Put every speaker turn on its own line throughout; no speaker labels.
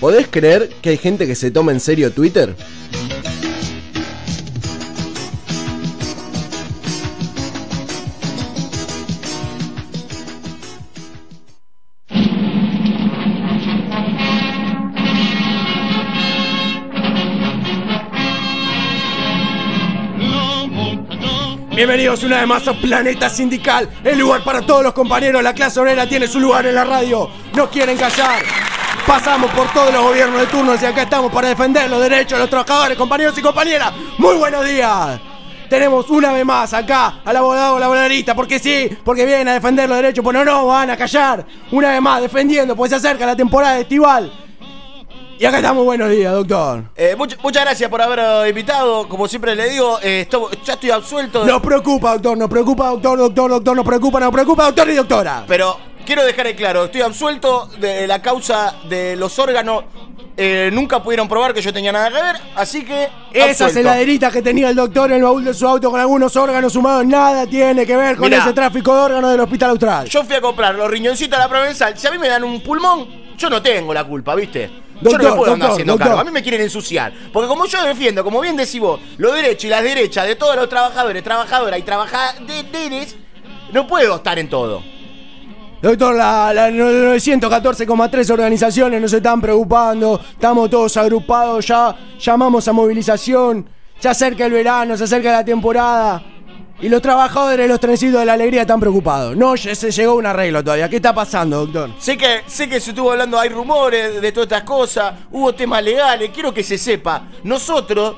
¿Podés creer que hay gente que se toma en serio Twitter? Bienvenidos una vez más a Planeta Sindical, el lugar para todos los compañeros. La clase obrera tiene su lugar en la radio. No quieren callar. Pasamos por todos los gobiernos de turno y acá estamos para defender los derechos de los trabajadores, compañeros y compañeras. Muy buenos días. Tenemos una vez más acá al abogado laboralista, porque sí, porque vienen a defender los derechos, pues no van a callar. Una vez más defendiendo, pues se acerca la temporada estival. Y acá estamos, buenos días, doctor.
Eh, much- muchas gracias por haber eh, invitado. Como siempre le digo, eh, esto- ya estoy absuelto.
Nos preocupa, doctor, nos preocupa, doctor, doctor, doctor, nos preocupa, nos preocupa, doctor y doctora.
Pero quiero dejar en claro, estoy absuelto de la causa de los órganos. Eh, nunca pudieron probar que yo tenía nada que ver, así que.
Esas heladeritas que tenía el doctor en el baúl de su auto con algunos órganos humanos, nada tiene que ver con
Mirá.
ese tráfico de órganos del Hospital Austral.
Yo fui a comprar los riñoncitos a la Provenzal. Si a mí me dan un pulmón, yo no tengo la culpa, ¿viste? yo no me puedo andar haciendo
doctor.
cargo. A mí me quieren ensuciar. Porque como yo defiendo, como bien decís vos, los derechos y las derechas de todos los trabajadores, trabajadoras y trabajadores, no puedo estar en todo.
Doctor, la, la 914,3 organizaciones nos están preocupando, estamos todos agrupados ya, llamamos a movilización, se acerca el verano, se acerca la temporada. Y los trabajadores de los trencitos de la alegría están preocupados. No se llegó un arreglo todavía. ¿Qué está pasando, doctor?
Sé que, sé que se estuvo hablando, hay rumores de todas estas cosas, hubo temas legales, quiero que se sepa, nosotros,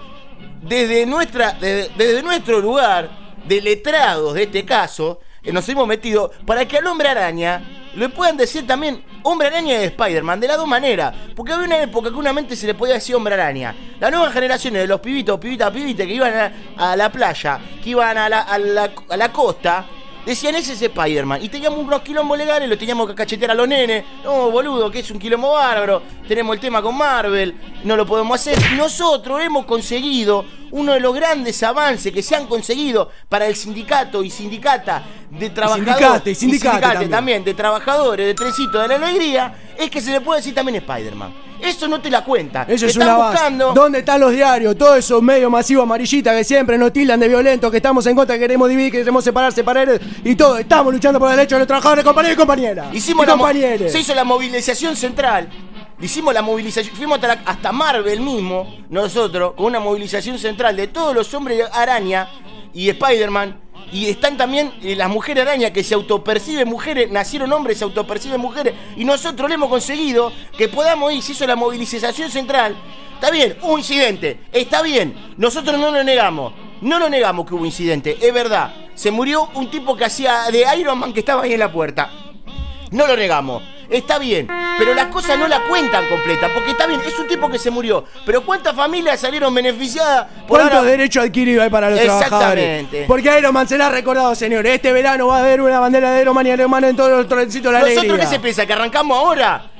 desde, nuestra, desde, desde nuestro lugar de letrados de este caso, nos hemos metido para que al hombre araña le puedan decir también hombre araña de Spider-Man, de las dos maneras, porque había una época que una mente se le podía decir hombre araña. Las nuevas generaciones de los pibitos, pibitas, pibitas que iban a, la playa, que iban a la, costa, Decían, ese es Spider-Man. Y teníamos unos quilombos legales, lo teníamos que cachetear a los nenes. No, boludo, que es un quilombo bárbaro. Tenemos el tema con Marvel, no lo podemos hacer. Nosotros hemos conseguido uno de los grandes avances que se han conseguido para el sindicato y sindicata de trabajadores.
sindicate, y sindicate también.
de trabajadores de Trencito de la Alegría, es que se le puede decir también Spider-Man. Eso no te la cuenta.
Eso es
Están
una
buscando.
¿Dónde están los diarios? Todos esos medios masivos amarillistas que siempre nos tildan de violentos, que estamos en contra, que queremos dividir, que queremos separar, separar y todo. Estamos luchando por los derechos de los trabajadores, compañeros y compañeras.
Hicimos
y
la
compañeros.
se hizo la movilización central. Hicimos la movilización, fuimos hasta, hasta Marvel mismo, nosotros, con una movilización central de todos los hombres araña y Spider-Man. Y están también eh, las mujeres araña que se autoperciben mujeres, nacieron hombres, se autoperciben mujeres. Y nosotros le hemos conseguido que podamos ir, se hizo la movilización central. Está bien, hubo incidente, está bien, nosotros no lo negamos. No lo negamos que hubo incidente, es verdad. Se murió un tipo que hacía de Iron Man que estaba ahí en la puerta. No lo negamos. Está bien, pero las cosas no la cuentan completa, porque está bien, es un tipo que se murió, pero ¿cuántas familias salieron beneficiadas por
¿Cuántos
ahora?
derechos adquiridos hay para los trabajadores?
Exactamente.
Porque Iron Man se la ha recordado, señores. Este verano va a haber una bandera de Iron Man y Iron Man en todos los trencitos de la
¿Nosotros
alegría.
qué se piensa? ¿Que arrancamos ahora?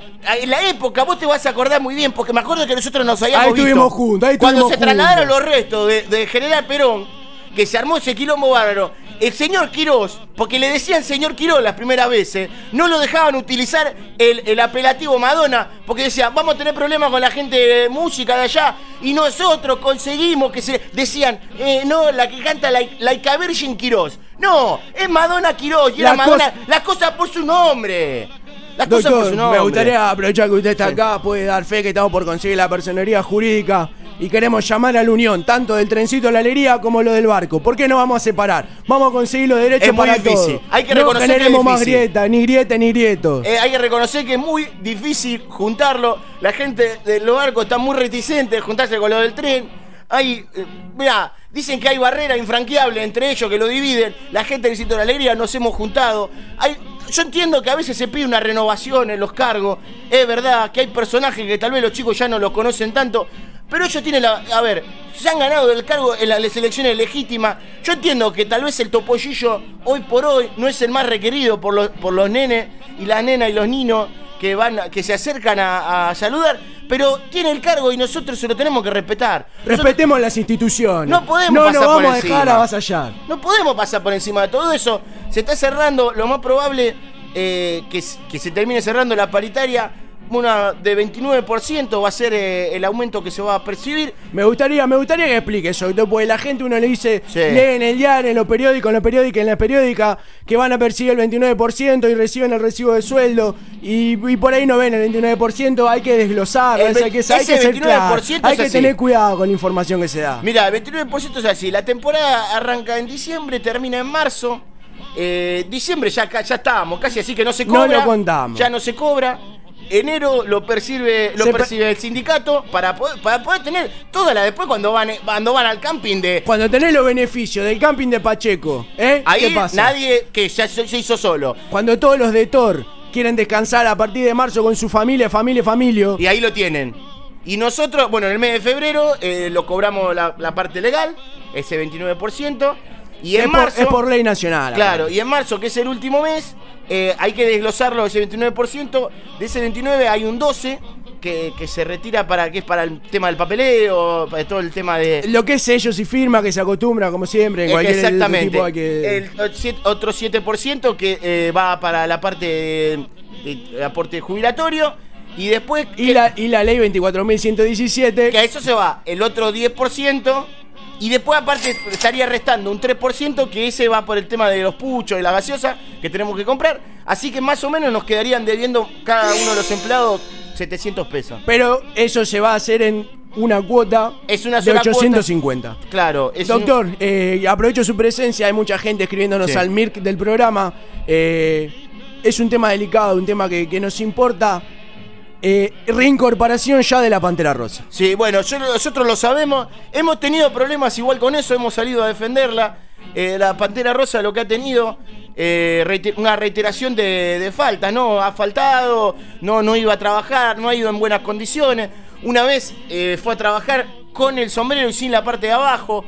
En la época, vos te vas a acordar muy bien, porque me acuerdo que nosotros nos habíamos
Ahí
visto.
estuvimos juntos, ahí
Cuando se
estuvimos
trasladaron los restos de, de General Perón, que se armó ese quilombo bárbaro, el señor Quirós, porque le decían señor Quirós las primeras veces, no lo dejaban utilizar el, el apelativo Madonna, porque decían, vamos a tener problemas con la gente de música de allá, y nosotros conseguimos que se... Decían, eh, no, la que canta la, Laika Virgin Quirós. No, es Madonna Quirós, y
La
era Madonna...
cosa-
Las cosas por su nombre. Las cosas por su nombre.
me gustaría aprovechar que usted está acá, puede dar fe que estamos por conseguir la personería jurídica y queremos llamar a la unión, tanto del trencito de la alegría como lo del barco. ¿Por qué no vamos a separar? Vamos a conseguir los derechos
Es muy
para
difícil.
todos.
Hay que
no
reconocer que es
más grieta, ni grieta ni grietos.
Eh, hay que reconocer que es muy difícil juntarlo. La gente de los barcos está muy reticente de juntarse con lo del tren. Hay, eh, mirá, dicen que hay barrera infranqueable entre ellos que lo dividen. La gente del sitio de la alegría nos hemos juntado. Hay, yo entiendo que a veces se pide una renovación en los cargos. Es verdad que hay personajes que tal vez los chicos ya no los conocen tanto. Pero ellos tienen la. A ver, se han ganado el cargo en las elecciones legítimas. Yo entiendo que tal vez el topollillo hoy por hoy no es el más requerido por los, por los nenes y las nenas y los niños que van a- que se acercan a, a saludar, pero tiene el cargo y nosotros se lo tenemos que respetar. Nosotros
Respetemos las instituciones.
No podemos
No
pasar por
vamos a
encima.
dejar avasallar.
no podemos pasar por encima de todo eso. Se está cerrando, lo más probable eh, que, que se termine cerrando la paritaria una de 29% va a ser eh, el aumento que se va a percibir.
Me gustaría, me gustaría que explique eso, porque la gente uno le dice,
Sí.
lee en el diario, en los periódicos, en los periódicos, en la periódica, que van a percibir el 29% y reciben el recibo de sueldo, y, y por ahí no ven el 29%, hay que desglosar,
El
hay que, hay que
ese
ser
29%
claro, hay que tener cuidado con la información que se da.
Mira, el 29% es así. La temporada arranca en diciembre, termina en marzo. Eh, diciembre ya, ya estábamos, casi así que no se
No
cobra.
lo contamos.
Ya no se cobra. Enero lo percibe, lo
Se per-
percibe el sindicato para poder, para poder tener toda la después cuando van, cuando van al camping de.
Cuando tenés los beneficios del camping de Pacheco, ¿eh?
Ahí
¿Qué pasa?
nadie que ya se se hizo solo.
Cuando todos los de Thor quieren descansar a partir de marzo con su familia, familia, familia.
Y ahí lo tienen. Y nosotros, bueno, en el mes de febrero eh, lo cobramos la, la parte legal, ese 29%. Y en
es, por,
marzo.
es por ley nacional.
Claro, y en marzo, que es el último mes, eh, hay que desglosarlo ese 29%. De ese 29 hay un 12 que, que se retira para que es para el tema del papeleo, para todo el tema de.
Lo que es sellos y firma que se acostumbra, como siempre, en
Eh,
cualquier
Exactamente.
tipo que...
El otro 7% que eh, va para la parte de, de aporte jubilatorio. Y después.
Y
que-
la, y la ley 24.117,
que a eso se va el otro 10%. Y después aparte estaría restando un 3% que ese va por el tema de los puchos y la gaseosa que tenemos que comprar. Así que más o menos nos quedarían debiendo cada uno de los empleados 700 pesos.
pero eso se va a hacer en una cuota
Es una
de
sola
850.
Claro, es un-
Doctor, eh, aprovecho su presencia, hay mucha gente escribiéndonos
Sí.
al MIRC del programa. eh, es un tema delicado, un tema que, que nos importa. Eh, reincorporación ya de la Pantera Rosa.
Sí, bueno, nosotros lo sabemos. Hemos tenido problemas igual con eso, hemos salido a defenderla. Eh, la Pantera Rosa lo que ha tenido, eh, una reiteración de, de faltas, ¿no? Ha faltado, no, no iba a trabajar, no ha ido en buenas condiciones. Una vez eh, fue a trabajar con el sombrero y sin la parte de abajo.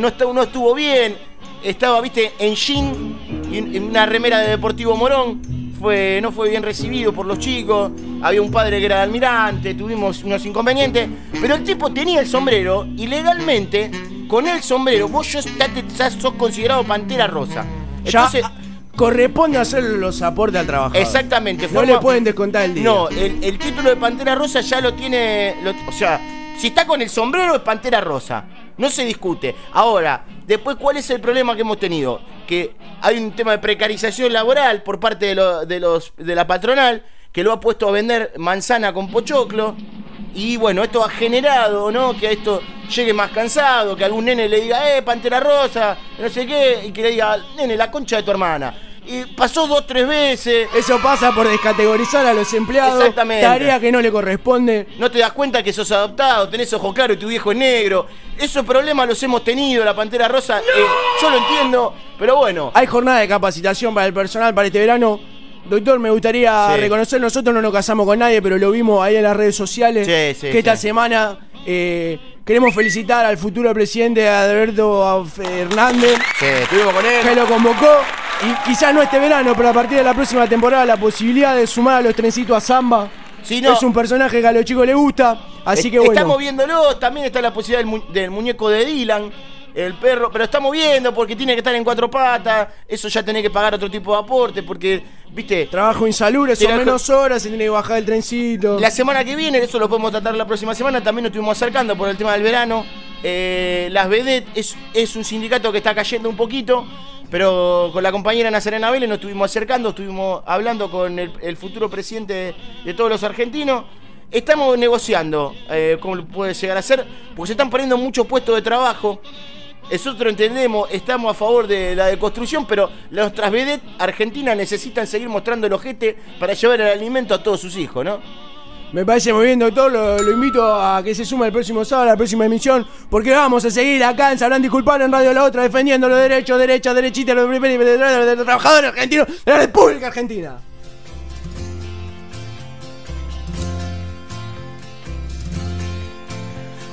no, estuvo, no estuvo bien. Estaba, viste, en jean y en una remera de Deportivo Morón fue, no fue bien recibido por los chicos, había un padre que era almirante, tuvimos unos inconvenientes, pero el tipo tenía el sombrero y legalmente, con el sombrero, vos ya, sos considerado pantera rosa. Entonces,
corresponde hacer los aportes al trabajador.
exactamente.
No
forma-
le pueden descontar el día.
No, el, el título de pantera rosa ya lo tiene, lo- o sea, si está con el sombrero es pantera rosa. No se discute. Ahora, después, ¿cuál es el problema que hemos tenido? Que hay un tema de precarización laboral por parte de, lo- de los, de la patronal que lo ha puesto a vender manzana con pochoclo. Y bueno, esto ha generado, ¿no? Que a esto llegue más cansado, que algún nene le diga, eh, pantera rosa, no sé qué, y que le diga, nene, la concha de tu hermana. Y pasó dos, tres veces.
Eso pasa por descategorizar a los empleados.
Exactamente.
Tarea que no le corresponde.
No te das cuenta que sos adoptado, tenés ojo claro y tu viejo es negro. Esos problemas los hemos tenido, la Pantera Rosa, eh, yo lo entiendo, pero bueno.
Hay jornada de capacitación para el personal para este verano. Doctor, me gustaría
Sí.
reconocer, nosotros no nos casamos con nadie, pero lo vimos ahí en las redes sociales,
Sí, sí,
que esta semana eh, queremos felicitar al futuro presidente Alberto Fernández,
Sí, estuvimos con
que
él.
lo convocó, y quizás no este verano, pero a partir de la próxima temporada, la posibilidad de sumar a los trencitos a Samba.
Sí, no.
Es un personaje que a los chicos les gusta, así que bueno.
Estamos viéndolo, también está la posibilidad del, mu- del muñeco de Dylan, el perro, pero estamos viendo porque tiene que estar en cuatro patas, eso ya tenés que pagar otro tipo de aporte, porque, viste,
Trabajo insalubre, son menos horas, se tiene que bajar el trencito.
La semana que viene, eso lo podemos tratar la próxima semana, también nos estuvimos acercando por el tema del verano. Eh, las Vedet es, es un sindicato que está cayendo un poquito, pero con la compañera Nazarena Vélez nos estuvimos acercando, estuvimos hablando con el, futuro presidente de, todos los argentinos. Estamos negociando eh, cómo puede llegar a ser, porque se están poniendo muchos puestos de trabajo. Nosotros entendemos, estamos a favor de la deconstrucción, pero nuestras vedet argentinas necesitan seguir mostrando el ojete para llevar el alimento a todos sus hijos, ¿no?
Me parece muy bien, doctor. Lo, invito a que se suma el próximo sábado a la próxima emisión. Porque vamos a seguir acá en Sabrán Disculpar en Radio La Otra defendiendo los derechos, derechas, derechitas, los, de los trabajadores argentinos de la República Argentina.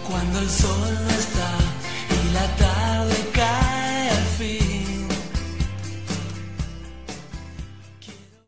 Cuando el sol